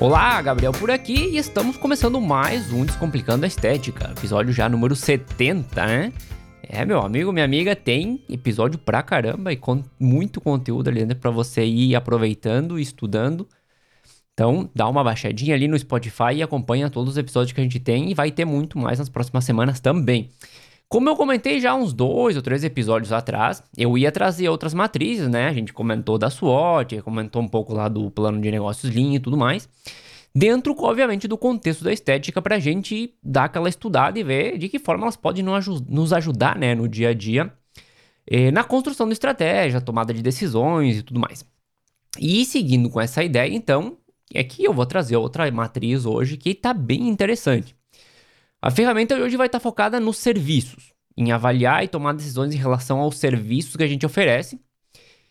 Olá, Gabriel por aqui e estamos começando mais um Descomplicando a Estética, episódio já número 70, né? É, meu amigo, minha amiga, tem episódio pra caramba e com muito conteúdo ali dentro pra você ir aproveitando e estudando. Então, dá uma baixadinha ali no Spotify e acompanha todos os episódios que a gente tem e vai ter muito mais nas próximas semanas também. Como eu comentei já uns dois ou três episódios atrás, eu ia trazer outras matrizes, né? A gente comentou da SWOT, comentou um pouco lá do plano de negócios Lean e tudo mais. Dentro, obviamente, do contexto da estética, para a gente dar aquela estudada e ver de que forma elas podem nos ajudar né, no dia a dia, eh, na construção de estratégia, tomada de decisões e tudo mais. E seguindo com essa ideia, então, é que eu vou trazer outra matriz hoje que está bem interessante. A ferramenta hoje vai estar focada nos serviços, em avaliar e tomar decisões em relação aos serviços que a gente oferece.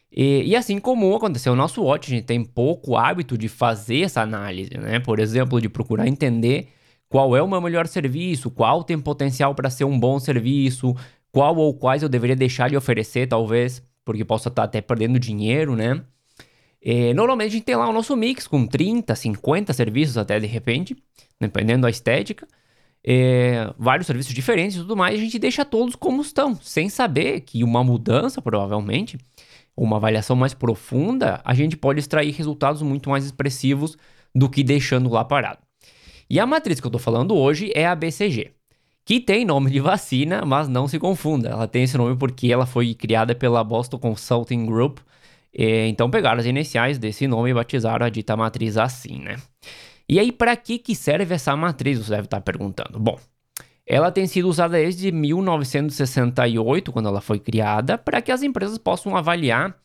E, e assim como aconteceu no nosso Watch, a gente tem pouco hábito de fazer essa análise, né? Por exemplo, de procurar entender qual é o meu melhor serviço, qual tem potencial para ser um bom serviço, qual ou quais eu deveria deixar de oferecer, talvez, porque possa estar até perdendo dinheiro, né? E, normalmente a gente tem lá o nosso mix com 30, 50 serviços até de repente, dependendo da estética é, vários serviços diferentes e tudo mais, a gente deixa todos como estão, sem saber que uma mudança, provavelmente, uma avaliação mais profunda, a gente pode extrair resultados muito mais expressivos do que deixando lá parado. E a matriz que eu estou falando hoje é a BCG, que tem nome de vacina, mas não se confunda. Ela tem esse nome porque ela foi criada pela Boston Consulting Group. Então pegaram as iniciais desse nome e batizaram a dita matriz assim, né? E aí, para que, que serve essa matriz? Você deve estar perguntando. Bom, ela tem sido usada desde 1968, quando ela foi criada, para que as empresas possam avaliar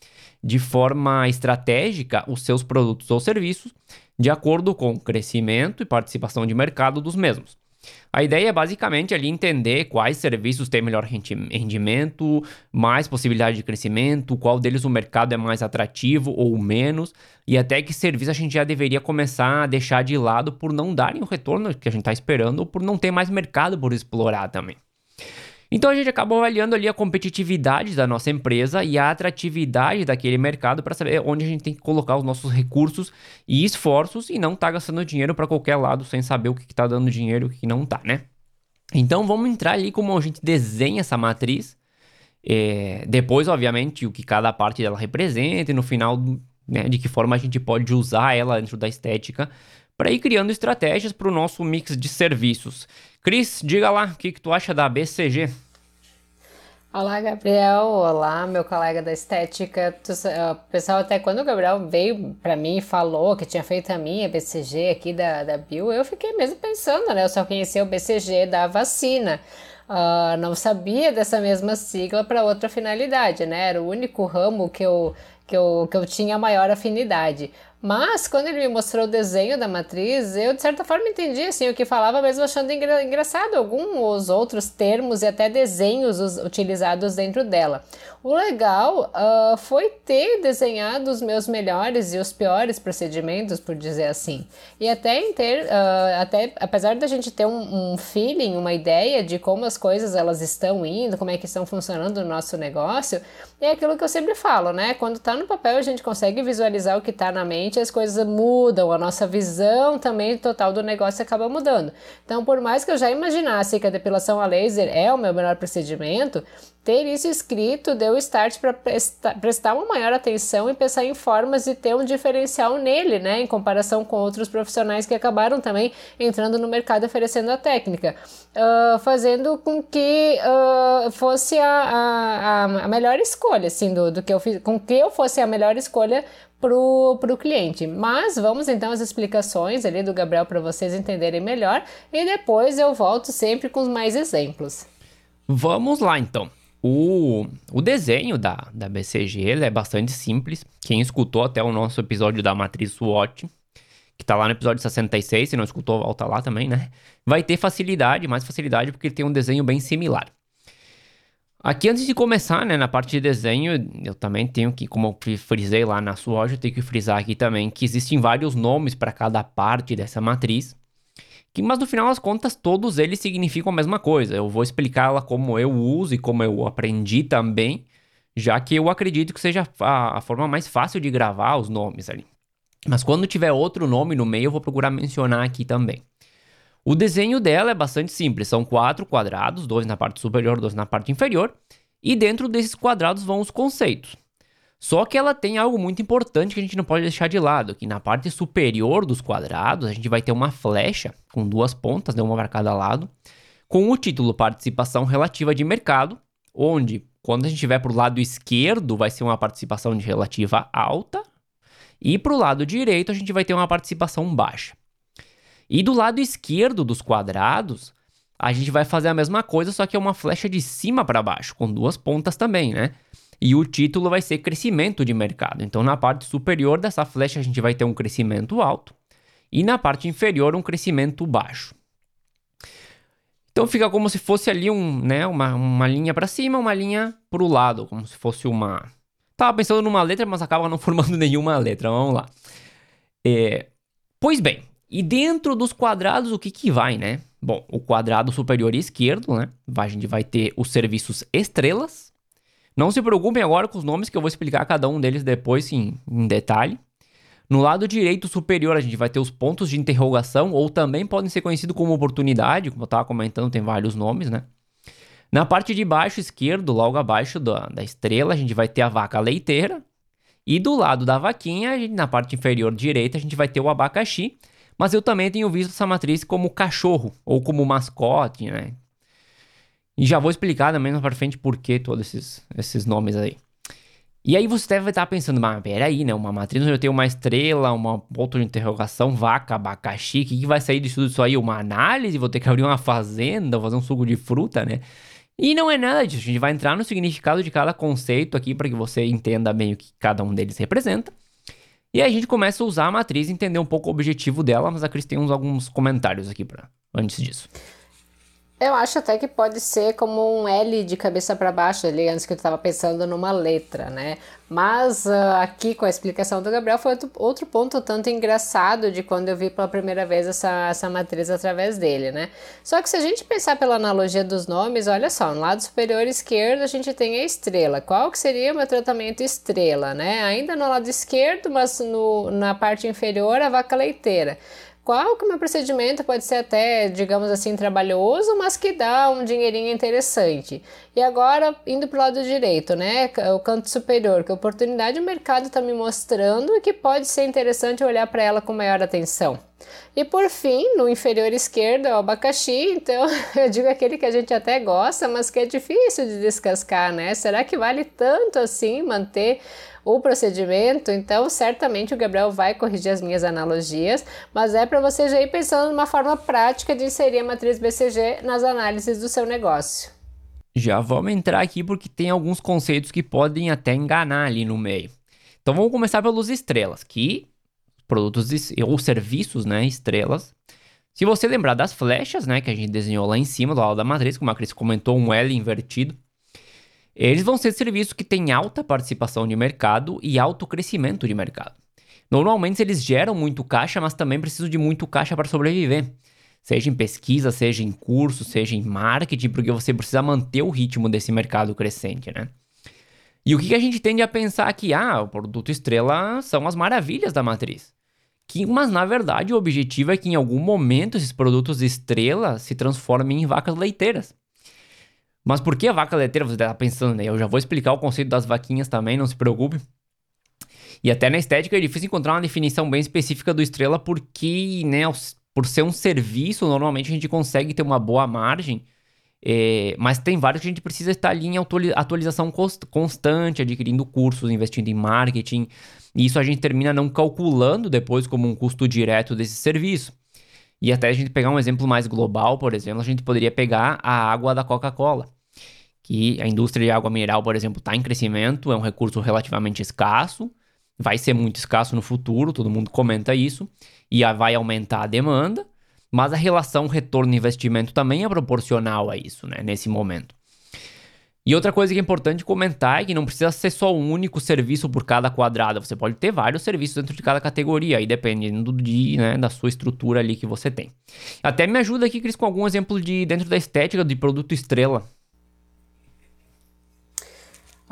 de forma estratégica os seus produtos ou serviços de acordo com o crescimento e participação de mercado dos mesmos. A ideia é basicamente ali entender quais serviços têm melhor rendimento, mais possibilidade de crescimento, qual deles o mercado é mais atrativo ou menos, e até que serviço a gente já deveria começar a deixar de lado por não darem o retorno que a gente está esperando ou por não ter mais mercado por explorar também. Então a gente acaba avaliando ali a competitividade da nossa empresa e a atratividade daquele mercado para saber onde a gente tem que colocar os nossos recursos e esforços e não tá gastando dinheiro para qualquer lado sem saber o que, está dando dinheiro e o que não tá, né? Então vamos entrar ali como a gente desenha essa matriz. É, depois, obviamente, o que cada parte dela representa e no final, né, de que forma a gente pode usar ela dentro da estética para ir criando estratégias para o nosso mix de serviços. Cris, diga lá, o que, que tu acha da BCG? Olá, Gabriel. Olá, meu colega da estética. Uh, pessoal, até quando o Gabriel veio para mim e falou que tinha feito a minha BCG aqui da, da Bill, eu fiquei mesmo pensando, né? Eu só conhecia o BCG da vacina. Uh, não sabia dessa mesma sigla para outra finalidade, né? Era o único ramo que eu, que eu, que eu tinha maior afinidade. Mas, quando ele me mostrou o desenho da matriz, eu de certa forma entendi assim, o que falava, mesmo achando engra engraçado alguns outros termos e até desenhos utilizados dentro dela. O legal uh, foi ter desenhado os meus melhores e os piores procedimentos, por dizer assim. E até em ter, uh, até, apesar da gente ter um, um, feeling, uma ideia de como as coisas elas estão indo, como é que estão funcionando no nosso negócio, é aquilo que eu sempre falo, né? Quando está no papel a gente consegue visualizar o que está na mente, as coisas mudam, a nossa visão também total do negócio acaba mudando. Então, por mais que eu já imaginasse que a depilação a laser é o meu melhor procedimento, ter isso escrito deu start para prestar, uma maior atenção e pensar em formas de ter um diferencial nele, né, em comparação com outros profissionais que acabaram também entrando no mercado oferecendo a técnica, uh, fazendo com que uh, fosse a, a, a, melhor escolha, assim, do, do que eu fiz, com que eu fosse a melhor escolha para o cliente. Mas vamos então às explicações ali do Gabriel para vocês entenderem melhor e depois eu volto sempre com mais exemplos. Vamos lá então. O, o desenho da, da BCG é bastante simples. Quem escutou até o nosso episódio da matriz SWOT, que tá lá no episódio 66, se não escutou, volta lá também, né? Vai ter facilidade, mais facilidade, porque ele tem um desenho bem similar. Aqui, antes de começar, né, na parte de desenho, eu também tenho que, como eu frisei lá na SWOT, eu tenho que frisar aqui também que existem vários nomes para cada parte dessa matriz. Que, mas no final das contas, todos eles significam a mesma coisa. Eu vou explicar ela como eu uso e como eu aprendi também, já que eu acredito que seja a, a forma mais fácil de gravar os nomes ali. Mas quando tiver outro nome no meio, eu vou procurar mencionar aqui também. O desenho dela é bastante simples, são quatro quadrados, dois na parte superior, dois na parte inferior, e dentro desses quadrados vão os conceitos. Só que ela tem algo muito importante que a gente não pode deixar de lado, que na parte superior dos quadrados a gente vai ter uma flecha com duas pontas, né, uma para cada lado, com o título Participação Relativa de Mercado, onde quando a gente estiver para o lado esquerdo vai ser uma participação de relativa alta, e para o lado direito a gente vai ter uma participação baixa. E do lado esquerdo dos quadrados, a gente vai fazer a mesma coisa, só que é uma flecha de cima para baixo, com duas pontas também, né? E o título vai ser crescimento de mercado. Então, na parte superior dessa flecha, a gente vai ter um crescimento alto, e na parte inferior, um crescimento baixo. Então fica como se fosse ali um, né, uma, uma linha para cima, uma linha para o lado, como se fosse uma. Tava pensando numa letra, mas acaba não formando nenhuma letra. Vamos lá. É... Pois bem, e dentro dos quadrados, o que que vai, né? Bom, o quadrado superior esquerdo, né? A gente vai ter os serviços estrelas. Não se preocupem agora com os nomes que eu vou explicar cada um deles depois em, detalhe. No lado direito superior, a gente vai ter os pontos de interrogação, ou também podem ser conhecidos como oportunidade, como eu estava comentando, tem vários nomes, né? Na parte de baixo esquerdo, logo abaixo da, da estrela, a gente vai ter a vaca leiteira. E do lado da vaquinha, gente, na parte inferior direita, a gente vai ter o abacaxi, mas eu também tenho visto essa matriz como cachorro ou como mascote, né? E já vou explicar também mais para frente por que todos esses, esses nomes aí. E aí você deve estar pensando, mas peraí, né? Uma matriz onde eu tenho uma estrela, uma ponto de interrogação, vaca, abacaxi, o que, que vai sair de tudo isso aí? Uma análise? Vou ter que abrir uma fazenda, fazer um suco de fruta, né? E não é nada disso. A gente vai entrar no significado de cada conceito aqui para que você entenda bem o que cada um deles representa. E aí a gente começa a usar a matriz entender um pouco o objetivo dela, mas a Cris tem uns, alguns comentários aqui para antes disso. Eu acho até que pode ser como um L de cabeça para baixo ali, antes que eu estava pensando numa letra, né? Mas uh, aqui com a explicação do Gabriel foi outro, outro, ponto tanto engraçado de quando eu vi pela primeira vez essa, essa matriz através dele, né? Só que se a gente pensar pela analogia dos nomes, olha só, no lado superior esquerdo a gente tem a estrela. Qual que seria o meu tratamento estrela, né? Ainda no lado esquerdo, mas no, na parte inferior a vaca leiteira qual que o meu procedimento pode ser até, digamos assim, trabalhoso, mas que dá um dinheirinho interessante. E agora, indo para o lado direito, né, o canto superior, que oportunidade o mercado está me mostrando e que pode ser interessante olhar para ela com maior atenção. E por fim, no inferior esquerdo é o abacaxi, então eu digo aquele que a gente até gosta, mas que é difícil de descascar, né? Será que vale tanto assim manter o procedimento, então certamente o Gabriel vai corrigir as minhas analogias, mas é para você já ir pensando numa forma prática de inserir a matriz BCG nas análises do seu negócio. Já vamos entrar aqui porque tem alguns conceitos que podem até enganar ali no meio. Então vamos começar pelos estrelas, que produtos ou serviços, né, estrelas. Se você lembrar das flechas, né, que a gente desenhou lá em cima do lado da matriz, como a Cris comentou, um L invertido, eles vão ser serviços que têm alta participação de mercado e alto crescimento de mercado. Normalmente eles geram muito caixa, mas também precisam de muito caixa para sobreviver. Seja em pesquisa, seja em curso, seja em marketing, porque você precisa manter o ritmo desse mercado crescente, né? E o que a gente tende a pensar aqui? Ah, o produto estrela são as maravilhas da matriz. Que, mas na verdade o objetivo é que em algum momento esses produtos estrela se transformem em vacas leiteiras. Mas por que a vaca leiteira? Você está pensando, né? Eu já vou explicar o conceito das vaquinhas também, não se preocupe. E até na estética é difícil encontrar uma definição bem específica do estrela, porque, né, por ser um serviço, normalmente a gente consegue ter uma boa margem. É, mas tem vários que a gente precisa estar ali em atualização constante, adquirindo cursos, investindo em marketing. E isso a gente termina não calculando depois como um custo direto desse serviço. E até a gente pegar um exemplo mais global, por exemplo, a gente poderia pegar a água da Coca-Cola. Que a indústria de água mineral, por exemplo, está em crescimento, é um recurso relativamente escasso, vai ser muito escasso no futuro, todo mundo comenta isso, e vai aumentar a demanda, mas a relação retorno-investimento também é proporcional a isso, né, nesse momento. E outra coisa que é importante comentar é que não precisa ser só um único serviço por cada quadrado. Você pode ter vários serviços dentro de cada categoria, aí dependendo de, né, da sua estrutura ali que você tem. Até me ajuda aqui, Cris, com algum exemplo de dentro da estética de produto estrela.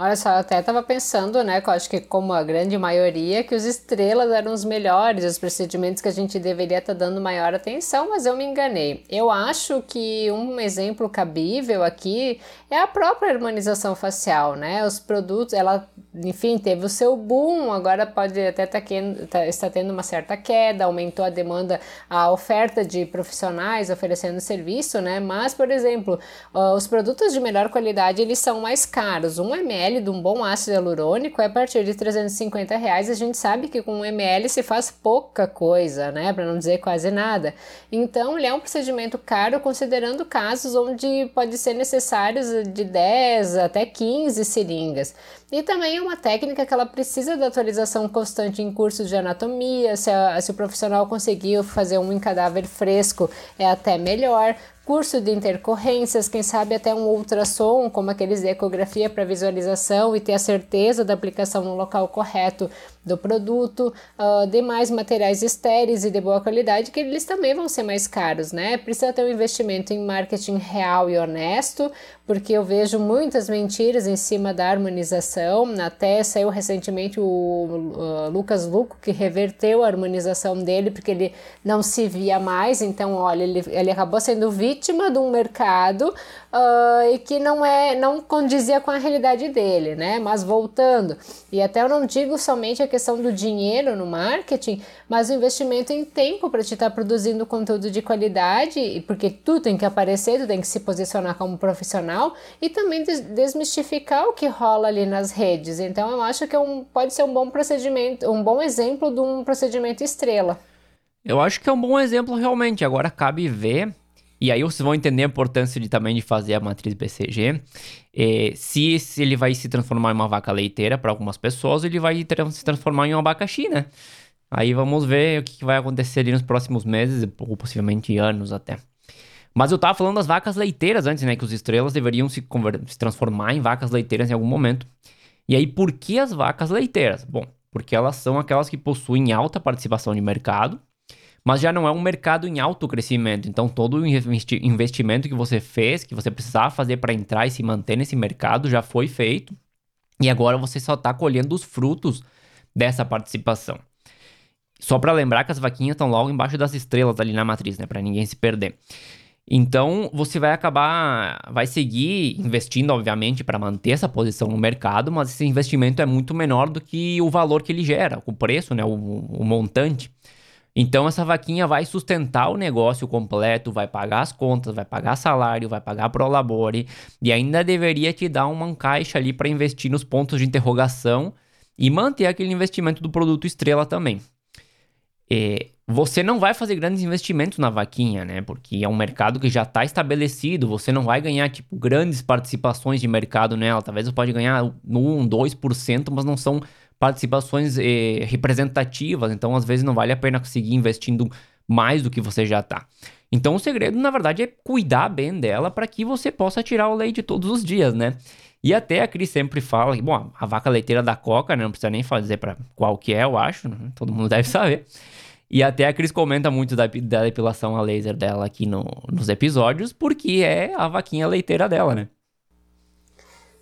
Olha só, eu até estava pensando, né, que eu acho que como a grande maioria, que os estrelas eram os melhores, os procedimentos que a gente deveria estar tá dando maior atenção, mas eu me enganei. Eu acho que um exemplo cabível aqui é a própria harmonização facial, né? Os produtos, ela, enfim, teve o seu boom, agora pode até tá, tá, tendo uma certa queda, aumentou a demanda, a oferta de profissionais oferecendo serviço, né? Mas, por exemplo, os produtos de melhor qualidade, eles são mais caros. Um ml ml de um bom ácido hialurônico é a partir de 350 reais. A gente sabe que com um ml se faz pouca coisa, né? Para não dizer quase nada. Então, ele é um procedimento caro, considerando casos onde pode ser necessários de 10 até 15 seringas. E também é uma técnica que ela precisa de atualização constante em cursos de anatomia. Se, a, se o profissional conseguiu fazer um em cadáver fresco, é até melhor curso de intercorrências, quem sabe até um ultrassom, como aqueles de ecografia para visualização e ter a certeza da aplicação no local correto do produto, uh, demais materiais estéreis e de boa qualidade, que eles também vão ser mais caros, né? Precisa ter um investimento em marketing real e honesto, porque eu vejo muitas mentiras em cima da harmonização. Até saiu recentemente o uh, Lucas Luco, que reverteu a harmonização dele, porque ele não se via mais. Então, olha, ele, ele acabou sendo vítima de um mercado uh, e que não é não condizia com a realidade dele, né? Mas voltando, e até eu não digo somente a questão do dinheiro no marketing, mas o investimento em tempo para te estar tá produzindo conteúdo de qualidade, porque tu tem que aparecer, tu tem que se posicionar como profissional e também des desmistificar o que rola ali nas redes. Então eu acho que é um, pode ser um bom procedimento, um bom exemplo de um procedimento estrela. Eu acho que é um bom exemplo realmente. Agora cabe ver e aí vocês vão entender a importância de também de fazer a matriz BCG. É, se, se, ele vai se transformar em uma vaca leiteira para algumas pessoas, ele vai se transformar em um abacaxi, né? Aí vamos ver o que vai acontecer ali nos próximos meses, ou possivelmente anos até. Mas eu tava falando das vacas leiteiras antes, né? Que os estrelas deveriam se, se transformar em vacas leiteiras em algum momento. E aí, por que as vacas leiteiras? Bom, porque elas são aquelas que possuem alta participação de mercado, mas já não é um mercado em alto crescimento. Então, todo o investimento que você fez, que você precisava fazer para entrar e se manter nesse mercado, já foi feito. E agora você só está colhendo os frutos dessa participação. Só para lembrar que as vaquinhas estão logo embaixo das estrelas ali na matriz, né? Para ninguém se perder. Então, você vai acabar, vai seguir investindo, obviamente, para manter essa posição no mercado, mas esse investimento é muito menor do que o valor que ele gera, o preço, né? o, o montante. Então essa vaquinha vai sustentar o negócio completo, vai pagar as contas, vai pagar salário, vai pagar pro labore e ainda deveria te dar uma caixa ali para investir nos pontos de interrogação e manter aquele investimento do produto estrela também. É, você não vai fazer grandes investimentos na vaquinha, né? Porque é um mercado que já está estabelecido, você não vai ganhar, tipo, grandes participações de mercado nela. Talvez você pode ganhar 1, 2%, mas não são participações eh, representativas, então às vezes não vale a pena seguir investindo mais do que você já está. Então o segredo, na verdade, é cuidar bem dela para que você possa tirar o leite todos os dias, né? E até a Cris sempre fala que, bom, a vaca leiteira da Coca, né? Não precisa nem fazer para qual que é, eu acho, né? todo mundo deve saber. E até a Cris comenta muito da, da depilação a laser dela aqui no, nos episódios, porque é a vaquinha leiteira dela, né?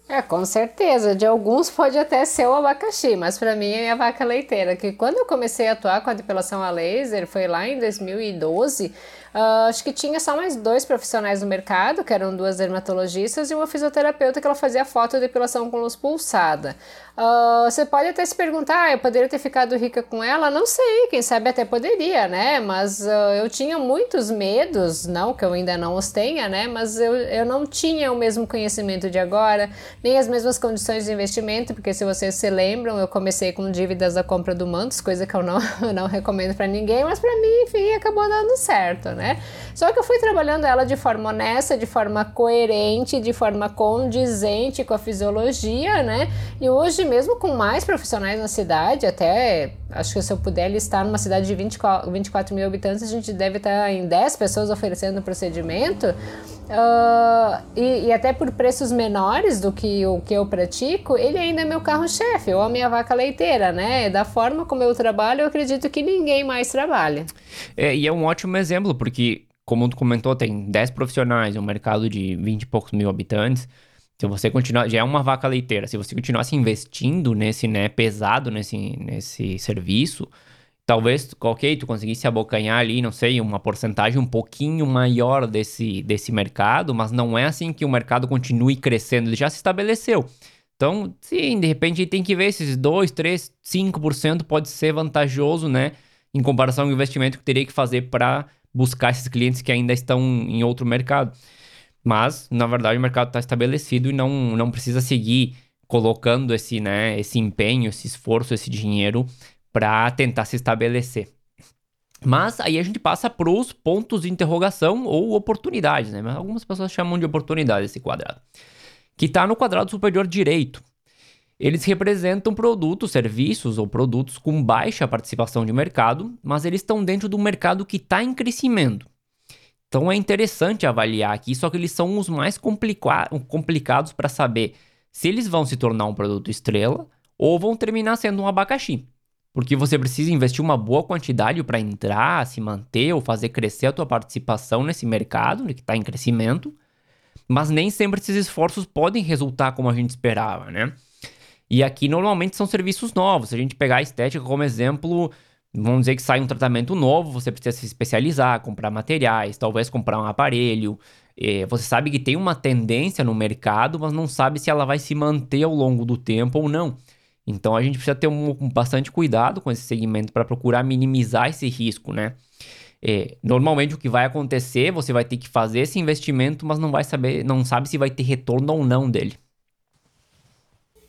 É, com certeza. De alguns pode até ser o abacaxi, mas para mim é a vaca leiteira. Que quando eu comecei a atuar com a depilação a laser, foi lá em 2012, Uh, acho que tinha só mais dois profissionais no mercado, que eram duas dermatologistas e uma fisioterapeuta que ela fazia fotodepilação com luz pulsada. Uh, você pode até se perguntar, ah, eu poderia ter ficado rica com ela? Não sei, quem sabe até poderia, né? Mas uh, eu tinha muitos medos, não que eu ainda não os tenha, né? Mas eu, eu não tinha o mesmo conhecimento de agora, nem as mesmas condições de investimento, porque se vocês se lembram, eu comecei com dívidas da compra do Mantos, coisa que eu não, não recomendo para ninguém, mas para mim, enfim, acabou dando certo, né? Só que eu fui trabalhando ela de forma honesta, de forma coerente, de forma condizente com a fisiologia, né? E hoje mesmo com mais profissionais na cidade, até acho que se eu puder listar numa cidade de 24, 24 mil habitantes, a gente deve estar em 10 pessoas oferecendo o procedimento. Uh, e, e, até por preços menores do que o que eu pratico, ele ainda é meu carro-chefe, ou a minha vaca leiteira, né? Da forma como eu trabalho, eu acredito que ninguém mais trabalha. É, e é um ótimo exemplo, porque, como tu comentou, tem 10 profissionais, um mercado de 20 e poucos mil habitantes. Se você continuar, já é uma vaca leiteira, se você continuasse investindo nesse, né, pesado nesse, nesse serviço, talvez, ok, tu conseguisse abocanhar ali, não sei, uma porcentagem um pouquinho maior desse, desse mercado, mas não é assim que o mercado continue crescendo, ele já se estabeleceu. Então, sim, de repente tem que ver esses 2, 3, 5% pode ser vantajoso, né, em comparação ao investimento que teria que fazer para buscar esses clientes que ainda estão em outro mercado. Mas, na verdade, o mercado está estabelecido e não, não precisa seguir colocando esse, né, esse empenho, esse esforço, esse dinheiro para tentar se estabelecer. Mas aí a gente passa para os pontos de interrogação ou oportunidades, né? Algumas pessoas chamam de oportunidade esse quadrado. Que está no quadrado superior direito. Eles representam produtos, serviços ou produtos com baixa participação de mercado, mas eles estão dentro do mercado que está em crescimento. Então é interessante avaliar aqui, só que eles são os mais complica complicados para saber se eles vão se tornar um produto estrela ou vão terminar sendo um abacaxi. Porque você precisa investir uma boa quantidade para entrar, se manter ou fazer crescer a tua participação nesse mercado que está em crescimento. Mas nem sempre esses esforços podem resultar como a gente esperava, né? E aqui normalmente são serviços novos. Se a gente pegar a estética como exemplo, Vamos dizer que sai um tratamento novo, você precisa se especializar, comprar materiais, talvez comprar um aparelho. É, você sabe que tem uma tendência no mercado, mas não sabe se ela vai se manter ao longo do tempo ou não. Então a gente precisa ter um, bastante cuidado com esse segmento para procurar minimizar esse risco, né? É, normalmente o que vai acontecer, você vai ter que fazer esse investimento, mas não vai saber, não sabe se vai ter retorno ou não dele.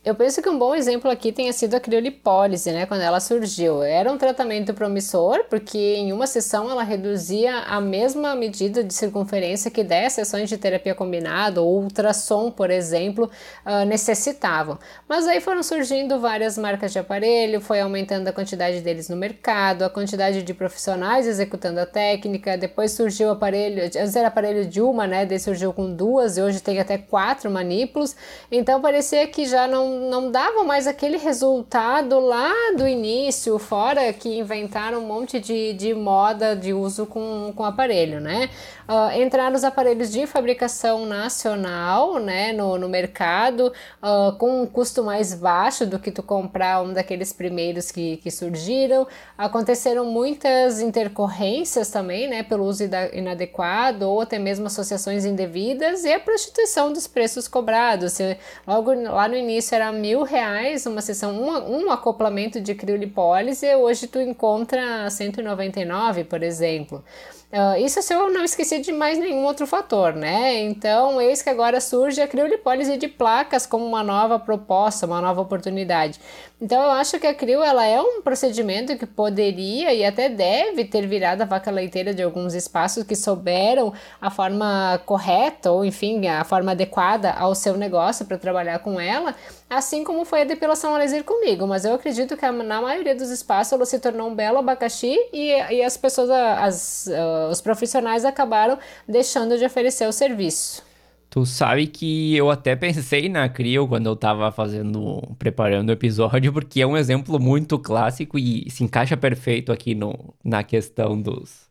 Eu penso que um bom exemplo aqui tenha sido a criolipólise, né, quando ela surgiu. Era um tratamento promissor, porque em uma sessão ela reduzia a mesma medida de circunferência que 10 sessões de terapia combinada ou ultrassom, por exemplo, uh, necessitavam. Mas aí foram surgindo várias marcas de aparelho, foi aumentando a quantidade deles no mercado, a quantidade de profissionais executando a técnica, depois surgiu o aparelho, antes era aparelho de uma, né, daí surgiu com duas e hoje tem até quatro manípulos, então parecia que já não não davam mais aquele resultado lá do início, fora que inventaram um monte de, de moda de uso com, com aparelho, né? Uh, entraram os aparelhos de fabricação nacional, né, no, no mercado, uh, com um custo mais baixo do que tu comprar um daqueles primeiros que, que surgiram. Aconteceram muitas intercorrências também, né, pelo uso inadequado ou até mesmo associações indevidas e a prostituição dos preços cobrados. Logo lá no início era mil reais uma sessão, um, um acoplamento de criolipólise, hoje tu encontra 199, por exemplo. Uh, isso se eu não esqueci de mais nenhum outro fator, né? Então, eis que agora surge a criolipólise de placas como uma nova proposta, uma nova oportunidade. Então, eu acho que a crio ela é um procedimento que poderia e até deve ter virado a vaca leiteira de alguns espaços que souberam a forma correta ou, enfim, a forma adequada ao seu negócio para trabalhar com ela, assim como foi a depilação a laser comigo. Mas eu acredito que na maioria dos espaços ela se tornou um belo abacaxi e, e as pessoas, as, uh, os profissionais acabaram deixando de oferecer o serviço. Tu sabe que eu até pensei na Crio quando eu tava fazendo, preparando o episódio, porque é um exemplo muito clássico e se encaixa perfeito aqui no, na questão dos.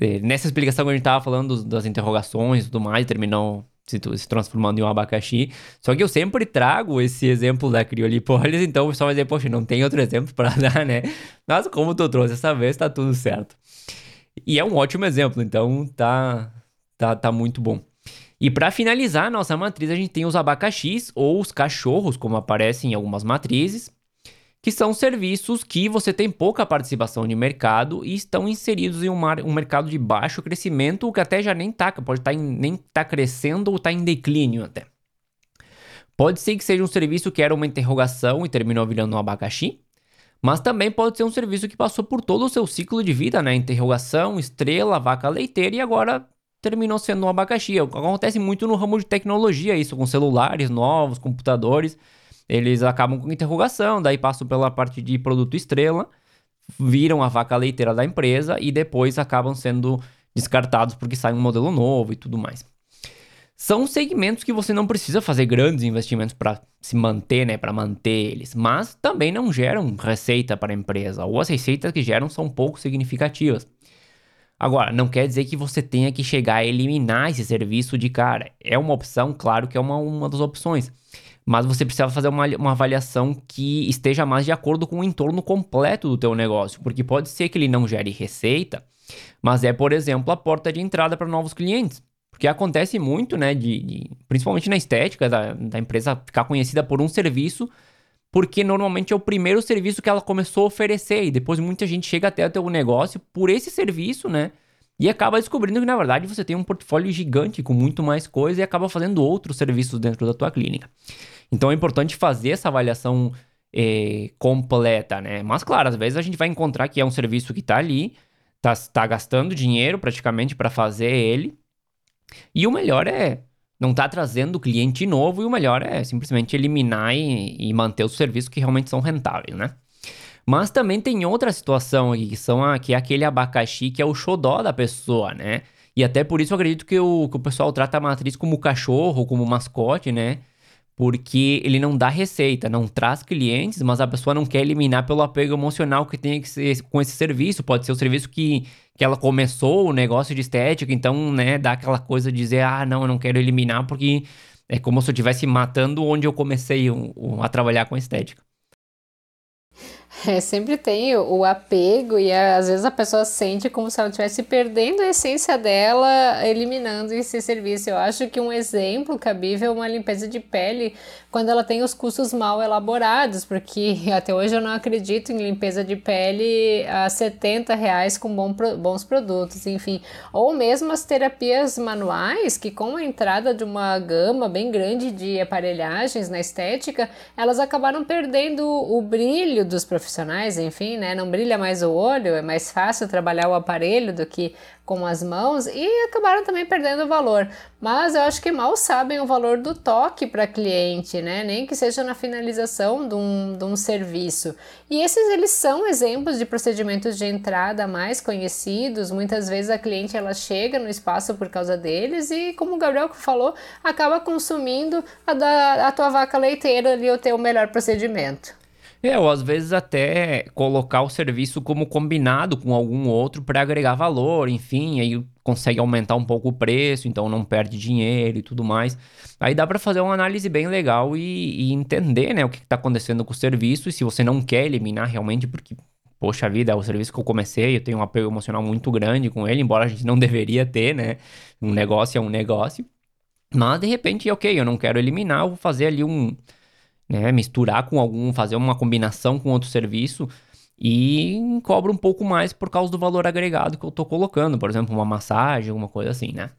Eh, nessa explicação que a gente tava falando das interrogações e tudo mais, terminou se, se, transformando em um abacaxi. Só que eu sempre trago esse exemplo da criolipólise, então o pessoal vai dizer, poxa, não tem outro exemplo para dar, né? Mas como tu trouxe essa vez, tá tudo certo. E é um ótimo exemplo, então tá, tá, tá muito bom. E para finalizar a nossa matriz, a gente tem os abacaxis ou os cachorros, como aparecem em algumas matrizes, que são serviços que você tem pouca participação de mercado e estão inseridos em um, um mercado de baixo crescimento, que até já nem tá, pode tá nem tá crescendo ou tá em declínio até. Pode ser que seja um serviço que era uma interrogação e terminou virando um abacaxi, mas também pode ser um serviço que passou por todo o seu ciclo de vida, né? Interrogação, estrela, vaca leiteira e agora terminou sendo um abacaxi. Acontece muito no ramo de tecnologia isso, com celulares novos, computadores. Eles acabam com interrogação, daí passam pela parte de produto estrela, viram a vaca leiteira da empresa e depois acabam sendo descartados porque sai um modelo novo e tudo mais. São segmentos que você não precisa fazer grandes investimentos para se manter, né, para manter eles, mas também não geram receita para a empresa, ou as receitas que geram são pouco significativas. Agora, não quer dizer que você tenha que chegar a eliminar esse serviço de cara. É uma opção, claro que é uma, uma das opções. Mas você precisa fazer uma, uma avaliação que esteja mais de acordo com o entorno completo do teu negócio. Porque pode ser que ele não gere receita, mas é, por exemplo, a porta de entrada para novos clientes. Porque acontece muito, né, de, de principalmente na estética, da, da empresa ficar conhecida por um serviço, porque normalmente é o primeiro serviço que ela começou a oferecer, e depois muita gente chega até o teu negócio por esse serviço, né? E acaba descobrindo que, na verdade, você tem um portfólio gigante com muito mais coisa e acaba fazendo outros serviços dentro da tua clínica. Então é importante fazer essa avaliação eh, completa, né? Mas, claro, às vezes a gente vai encontrar que é um serviço que está ali, tá, tá gastando dinheiro praticamente para fazer ele, e o melhor é não estar tá trazendo cliente novo, e o melhor é simplesmente eliminar e, e, manter os serviços que realmente são rentáveis, né? Mas também tem outra situação aqui, que, são a, que é aquele abacaxi que é o xodó da pessoa, né? E até por isso eu acredito que o, que o pessoal trata a matriz como cachorro, como mascote, né? porque ele não dá receita, não traz clientes, mas a pessoa não quer eliminar pelo apego emocional que tem com esse serviço. Pode ser o serviço que, que ela começou, o negócio de estética, então, né, dá aquela coisa de dizer, ah, não, eu não quero eliminar porque é como se eu estivesse matando onde eu comecei a trabalhar com estética. É, sempre tem o, apego e às vezes a pessoa sente como se ela estivesse perdendo a essência dela, eliminando esse serviço. Eu acho que um exemplo cabível é uma limpeza de pele quando ela tem os custos mal elaborados, porque até hoje eu não acredito em limpeza de pele a 70 reais com bom, bons produtos, enfim. Ou mesmo as terapias manuais, que com a entrada de uma gama bem grande de aparelhagens na estética, elas acabaram perdendo o brilho dos profissionais enfim, né? Não brilha mais o olho, é mais fácil trabalhar o aparelho do que com as mãos e acabaram também perdendo o valor. Mas eu acho que mal sabem o valor do toque para cliente, né? Nem que seja na finalização de um, de um serviço. E esses eles são exemplos de procedimentos de entrada mais conhecidos. Muitas vezes a cliente ela chega no espaço por causa deles e, como o Gabriel falou, acaba consumindo a, da, a tua vaca leiteira ali o teu melhor procedimento. É, ou às vezes até colocar o serviço como combinado com algum outro para agregar valor, enfim, aí consegue aumentar um pouco o preço, então não perde dinheiro e tudo mais. Aí dá para fazer uma análise bem legal e, e entender, né, o que está acontecendo com o serviço e se você não quer eliminar realmente, porque, poxa vida, é o serviço que eu comecei, eu tenho um apego emocional muito grande com ele, embora a gente não deveria ter, né, um negócio é um negócio. Mas de repente, ok, eu não quero eliminar, eu vou fazer ali um né? Misturar com algum, fazer uma combinação com outro serviço e cobra um pouco mais por causa do valor agregado que eu tô colocando, por exemplo, uma massagem, alguma coisa assim, né?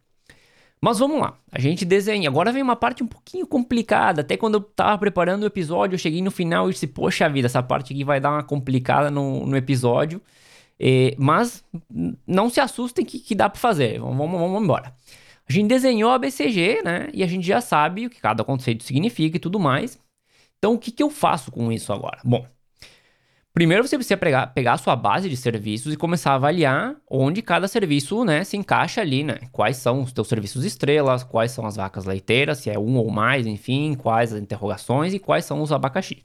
Mas vamos lá, a gente desenha. Agora vem uma parte um pouquinho complicada. Até quando eu tava preparando o episódio, eu cheguei no final e disse: Poxa vida, essa parte aqui vai dar uma complicada no, no episódio. É, mas não se assustem que, que dá para fazer. Vamos, vamos, vamos embora. A gente desenhou a BCG, né? E a gente já sabe o que cada conceito significa e tudo mais. Então, o que, que eu faço com isso agora? Bom, primeiro você precisa pegar, pegar a sua base de serviços e começar a avaliar onde cada serviço né, se encaixa ali, né? Quais são os teus serviços estrelas, quais são as vacas leiteiras, se é um ou mais, enfim, quais as interrogações e quais são os abacaxi.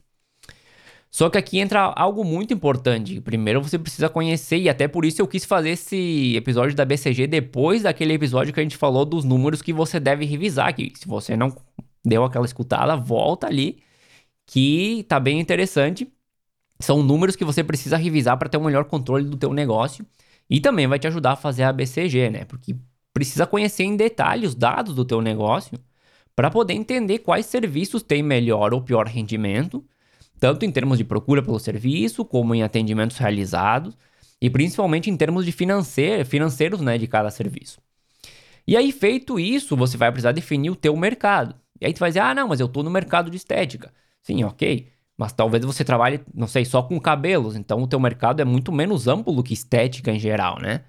Só que aqui entra algo muito importante. Primeiro você precisa conhecer, e até por isso eu quis fazer esse episódio da BCG depois daquele episódio que a gente falou dos números que você deve revisar. Que se você não deu aquela escutada, volta ali que tá bem interessante. São números que você precisa revisar para ter um melhor controle do teu negócio e também vai te ajudar a fazer a BCG, né? Porque precisa conhecer em detalhe os dados do teu negócio para poder entender quais serviços têm melhor ou pior rendimento, tanto em termos de procura pelo serviço, como em atendimentos realizados e principalmente em termos de financeiro, financeiros, né, de cada serviço. E aí feito isso, você vai precisar definir o teu mercado. E aí tu vai dizer: "Ah, não, mas eu estou no mercado de estética". Sim, ok. Mas talvez você trabalhe, não sei, só com cabelos, então o teu mercado é muito menos amplo que estética em geral, né?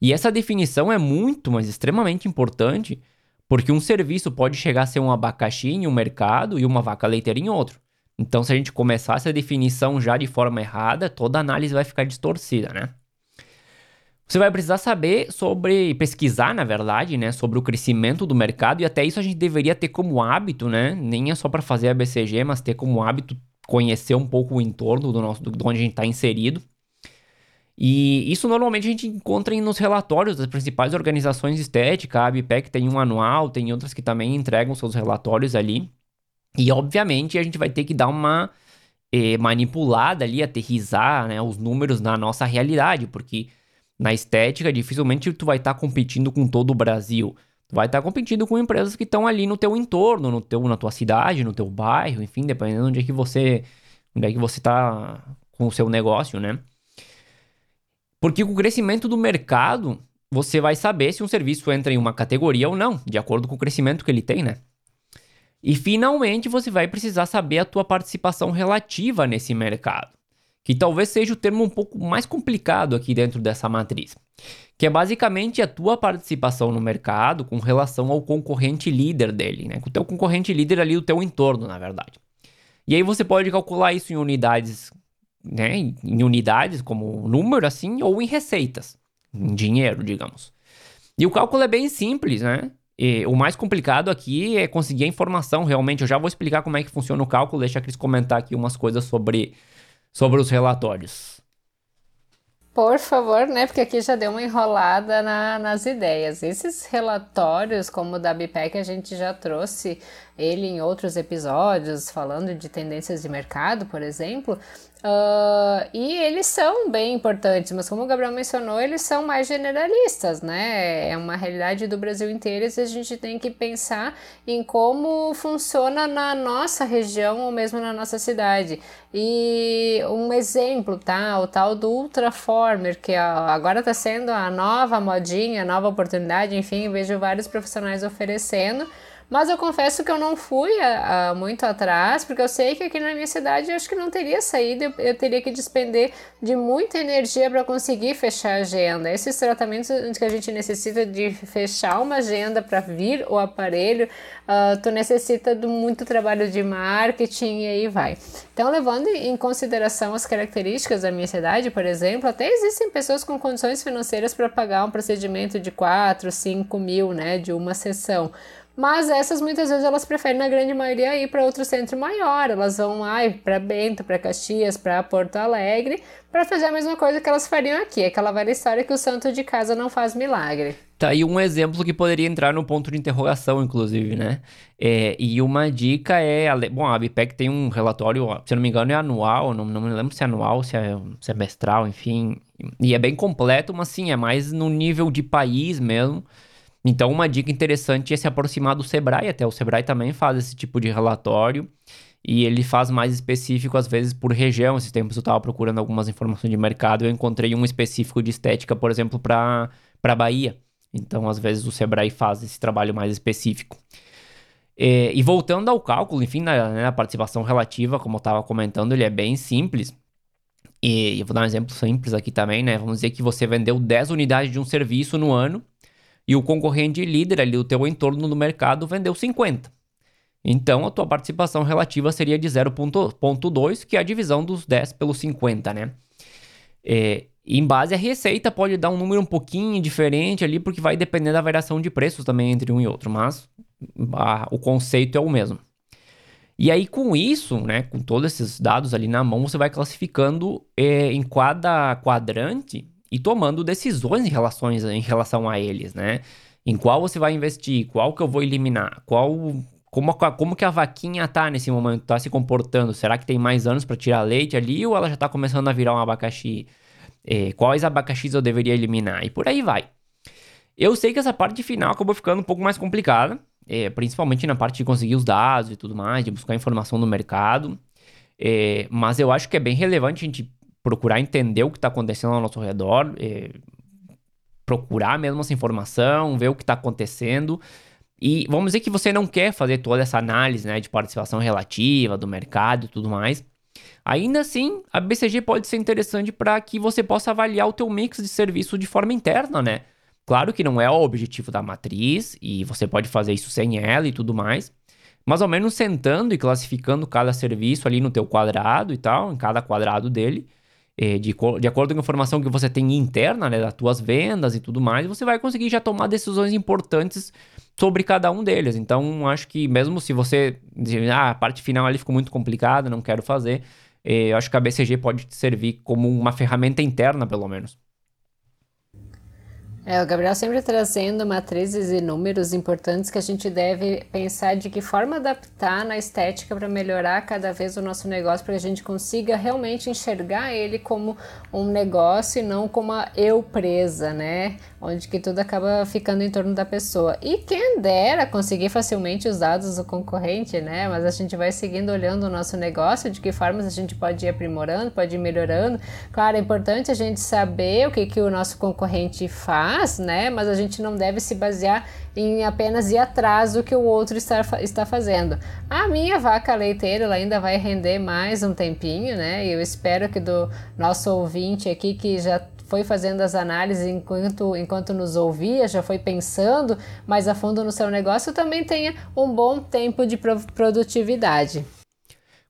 E essa definição é muito, mas extremamente importante, porque um serviço pode chegar a ser um abacaxi em um mercado e uma vaca leiteira em outro. Então, se a gente começar essa definição já de forma errada, toda análise vai ficar distorcida, né? Você vai precisar saber sobre, pesquisar, na verdade, né, sobre o crescimento do mercado e até isso a gente deveria ter como hábito, né? Nem é só para fazer a BCG, mas ter como hábito conhecer um pouco o entorno do nosso, de onde a gente está inserido. E isso normalmente a gente encontra nos relatórios das principais organizações de estética. A ABPEC tem um anual, tem outras que também entregam seus relatórios ali. E obviamente a gente vai ter que dar uma eh, manipulada ali, aterrizar né, os números na nossa realidade, porque na estética dificilmente tu vai estar tá competindo com todo o Brasil. Tu vai estar tá competindo com empresas que estão ali no teu entorno, no teu, na tua cidade, no teu bairro, enfim, dependendo de onde é que você, onde é que você está com o seu negócio, né? Porque com o crescimento do mercado, você vai saber se um serviço entra em uma categoria ou não, de acordo com o crescimento que ele tem, né? E finalmente você vai precisar saber a tua participação relativa nesse mercado, que talvez seja o termo um pouco mais complicado aqui dentro dessa matriz, que é basicamente a tua participação no mercado com relação ao concorrente líder dele, né? Com o teu concorrente líder ali do teu entorno, na verdade. E aí você pode calcular isso em unidades né, em unidades como número assim, ou em receitas, em dinheiro, digamos. E o cálculo é bem simples, né? E o mais complicado aqui é conseguir a informação, realmente. Eu já vou explicar como é que funciona o cálculo, deixa a Cris comentar aqui umas coisas sobre, sobre os relatórios. Por favor, né? Porque aqui já deu uma enrolada na, nas ideias. Esses relatórios, como o da BPEC, a gente já trouxe ele em outros episódios, falando de tendências de mercado, por exemplo. Uh, e eles são bem importantes, mas como o Gabriel mencionou, eles são mais generalistas, né? É uma realidade do Brasil inteiro e a gente tem que pensar em como funciona na nossa região ou mesmo na nossa cidade. E um exemplo, tá? O tal do Ultraformer, que agora está sendo a nova modinha, a nova oportunidade, enfim, vejo vários profissionais oferecendo. Mas eu confesso que eu não fui a, a, muito atrás, porque eu sei que aqui na minha cidade eu acho que não teria saído, eu, eu teria que despender de muita energia para conseguir fechar a agenda. Esses tratamentos que a gente necessita de fechar uma agenda para vir o aparelho, uh, tu necessita de muito trabalho de marketing e aí vai. Então, levando em consideração as características da minha cidade, por exemplo, até existem pessoas com condições financeiras para pagar um procedimento de 4, 5 mil, né, de uma sessão. Mas essas muitas vezes elas preferem, na grande maioria, ir para outro centro maior. Elas vão lá para Bento, para Caxias, para Porto Alegre, para fazer a mesma coisa que elas fariam aqui. Aquela velha história que o santo de casa não faz milagre. Tá aí um exemplo que poderia entrar no ponto de interrogação, inclusive, né? É, e uma dica é. Bom, a BPEC tem um relatório, se eu não me engano, é anual, não, não me lembro se é anual, se é semestral, enfim. E é bem completo, mas sim, é mais no nível de país mesmo. Então, uma dica interessante é se aproximar do Sebrae, até o Sebrae também faz esse tipo de relatório e ele faz mais específico, às vezes, por região. Esses tempos eu estava procurando algumas informações de mercado eu encontrei um específico de estética, por exemplo, para Bahia. Então, às vezes, o Sebrae faz esse trabalho mais específico. E, e voltando ao cálculo, enfim, na, né, participação relativa, como eu estava comentando, ele é bem simples. E eu vou dar um exemplo simples aqui também, né? Vamos dizer que você vendeu 10 unidades de um serviço no ano e o concorrente líder ali, o teu entorno no mercado, vendeu 50. Então, a tua participação relativa seria de 0,2, que é a divisão dos 10 pelos 50, né? É, em base à receita, pode dar um número um pouquinho diferente ali, porque vai depender da variação de preços também entre um e outro, mas a, o conceito é o mesmo. E aí, com isso, né, com todos esses dados ali na mão, você vai classificando é, em cada quadrante e tomando decisões em, relações, em relação a eles, né? Em qual você vai investir, qual que eu vou eliminar, qual como, como que a vaquinha tá nesse momento, tá se comportando? Será que tem mais anos para tirar leite ali ou ela já tá começando a virar um abacaxi? É, quais abacaxis eu deveria eliminar? E por aí vai. Eu sei que essa parte final acabou ficando um pouco mais complicada, é, principalmente na parte de conseguir os dados e tudo mais, de buscar informação no mercado. É, mas eu acho que é bem relevante a gente procurar entender o que está acontecendo ao nosso redor, é, procurar mesmo essa informação, ver o que está acontecendo. E vamos dizer que você não quer fazer toda essa análise né, de participação relativa do mercado e tudo mais. Ainda assim, a BCG pode ser interessante para que você possa avaliar o teu mix de serviço de forma interna, né? Claro que não é o objetivo da matriz e você pode fazer isso sem ela e tudo mais, mas ao menos sentando e classificando cada serviço ali no teu quadrado e tal, em cada quadrado dele, de, de acordo com a informação que você tem interna, né, das tuas vendas e tudo mais, você vai conseguir já tomar decisões importantes sobre cada um deles. Então, acho que mesmo se você dizer, ah, a parte final ali ficou muito complicada, não quero fazer, eh, eu acho que a BCG pode servir como uma ferramenta interna, pelo menos. É, o Gabriel sempre trazendo matrizes e números importantes que a gente deve pensar de que forma adaptar na estética para melhorar cada vez o nosso negócio, para que a gente consiga realmente enxergar ele como um negócio e não como uma eu presa, né? Onde que tudo acaba ficando em torno da pessoa. E quem dera conseguir facilmente os dados do concorrente, né? Mas a gente vai seguindo olhando o nosso negócio, de que formas a gente pode ir aprimorando, pode ir melhorando. Claro, é importante a gente saber o que, que o nosso concorrente faz né? Mas a gente não deve se basear em apenas ir atrás do que o outro está, está fazendo. A minha vaca leiteira ela ainda vai render mais um tempinho, né? E eu espero que do nosso ouvinte aqui que já foi fazendo as análises enquanto, enquanto nos ouvia, já foi pensando mais a fundo no seu negócio, também tenha um bom tempo de produtividade.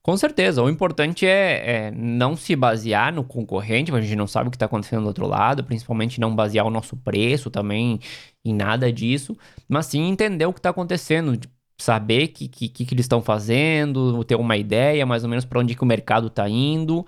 Com certeza. O importante é, é, não se basear no concorrente, a gente não sabe o que está acontecendo do outro lado, principalmente não basear o nosso preço também em nada disso, mas sim entender o que está acontecendo, saber o que, que, que, eles estão fazendo, ter uma ideia mais ou menos para onde que o mercado está indo.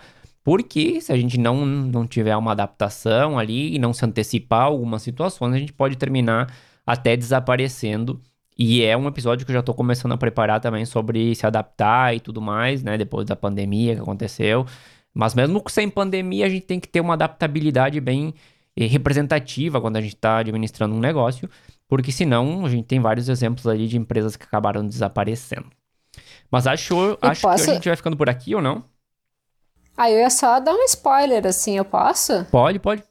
Porque se a gente não, não tiver uma adaptação ali e não se antecipar algumas situações, a gente pode terminar até desaparecendo e é um episódio que eu já tô começando a preparar também sobre se adaptar e tudo mais, né? Depois da pandemia que aconteceu. Mas mesmo sem pandemia, a gente tem que ter uma adaptabilidade bem eh, representativa quando a gente está administrando um negócio, porque senão a gente tem vários exemplos ali de empresas que acabaram desaparecendo. Mas acho, acho posso... que a gente vai ficando por aqui ou não? Ah, eu ia só dar um spoiler, assim, eu posso? Pode, pode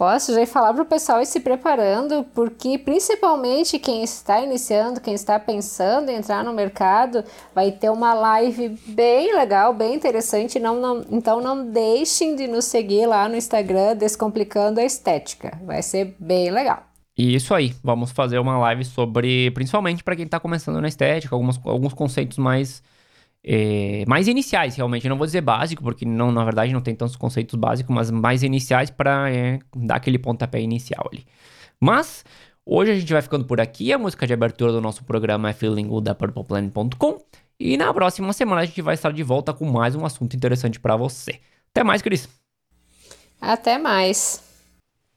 posso já falar para o pessoal ir se preparando, porque principalmente quem está iniciando, quem está pensando em entrar no mercado, vai ter uma live bem legal, bem interessante. Não, não, então não deixem de nos seguir lá no Instagram, Descomplicando a Estética. Vai ser bem legal. E isso aí, vamos fazer uma live sobre, principalmente para quem está começando na estética, alguns, alguns conceitos mais é, mais iniciais, realmente. Eu não vou dizer básico, porque não, na verdade não tem tantos conceitos básicos, mas mais iniciais para é, dar aquele pontapé inicial ali. Mas hoje a gente vai ficando por aqui. A música de abertura do nosso programa é Feeling Good da PurplePlanet.com. E na próxima semana a gente vai estar de volta com mais um assunto interessante para você. Até mais, Cris. Até mais.